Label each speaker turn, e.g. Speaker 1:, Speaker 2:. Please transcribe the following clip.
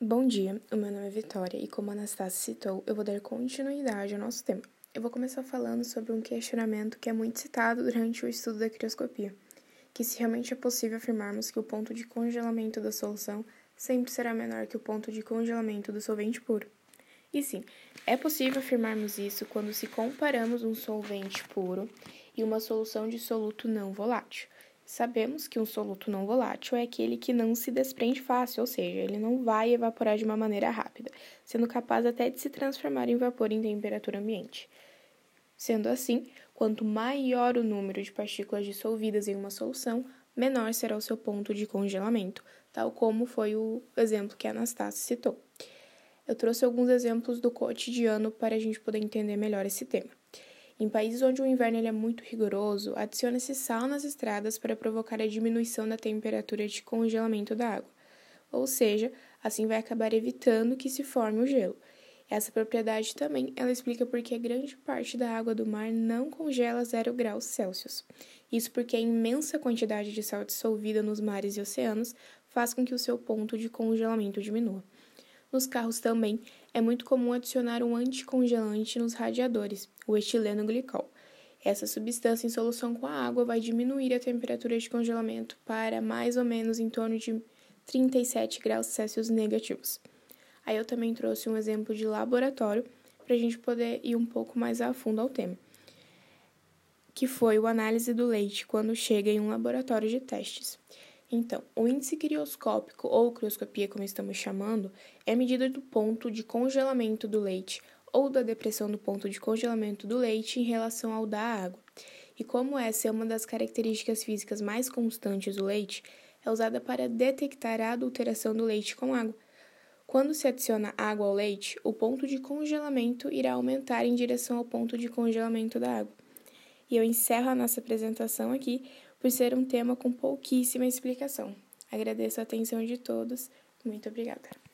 Speaker 1: Bom dia, o meu nome é Vitória e, como a Anastácia citou, eu vou dar continuidade ao nosso tema. Eu vou começar falando sobre um questionamento que é muito citado durante o estudo da crioscopia, que se realmente é possível afirmarmos que o ponto de congelamento da solução sempre será menor que o ponto de congelamento do solvente puro. E sim, é possível afirmarmos isso quando se comparamos um solvente puro e uma solução de soluto não volátil. Sabemos que um soluto não volátil é aquele que não se desprende fácil, ou seja, ele não vai evaporar de uma maneira rápida, sendo capaz até de se transformar em vapor em temperatura ambiente. Sendo assim, quanto maior o número de partículas dissolvidas em uma solução, menor será o seu ponto de congelamento, tal como foi o exemplo que a Anastácia citou. Eu trouxe alguns exemplos do cotidiano para a gente poder entender melhor esse tema. Em países onde o inverno é muito rigoroso, adiciona-se sal nas estradas para provocar a diminuição da temperatura de congelamento da água. Ou seja, assim vai acabar evitando que se forme o gelo. Essa propriedade também ela explica porque a grande parte da água do mar não congela zero graus Celsius. Isso porque a imensa quantidade de sal dissolvida nos mares e oceanos faz com que o seu ponto de congelamento diminua. Nos carros também é muito comum adicionar um anticongelante nos radiadores, o etileno glicol. Essa substância em solução com a água vai diminuir a temperatura de congelamento para mais ou menos em torno de 37 graus Celsius negativos. Aí eu também trouxe um exemplo de laboratório para a gente poder ir um pouco mais a fundo ao tema, que foi o análise do leite quando chega em um laboratório de testes. Então, o índice crioscópico, ou crioscopia, como estamos chamando, é a medida do ponto de congelamento do leite ou da depressão do ponto de congelamento do leite em relação ao da água. E como essa é uma das características físicas mais constantes do leite, é usada para detectar a adulteração do leite com água. Quando se adiciona água ao leite, o ponto de congelamento irá aumentar em direção ao ponto de congelamento da água. E eu encerro a nossa apresentação aqui por ser um tema com pouquíssima explicação. Agradeço a atenção de todos. Muito obrigada.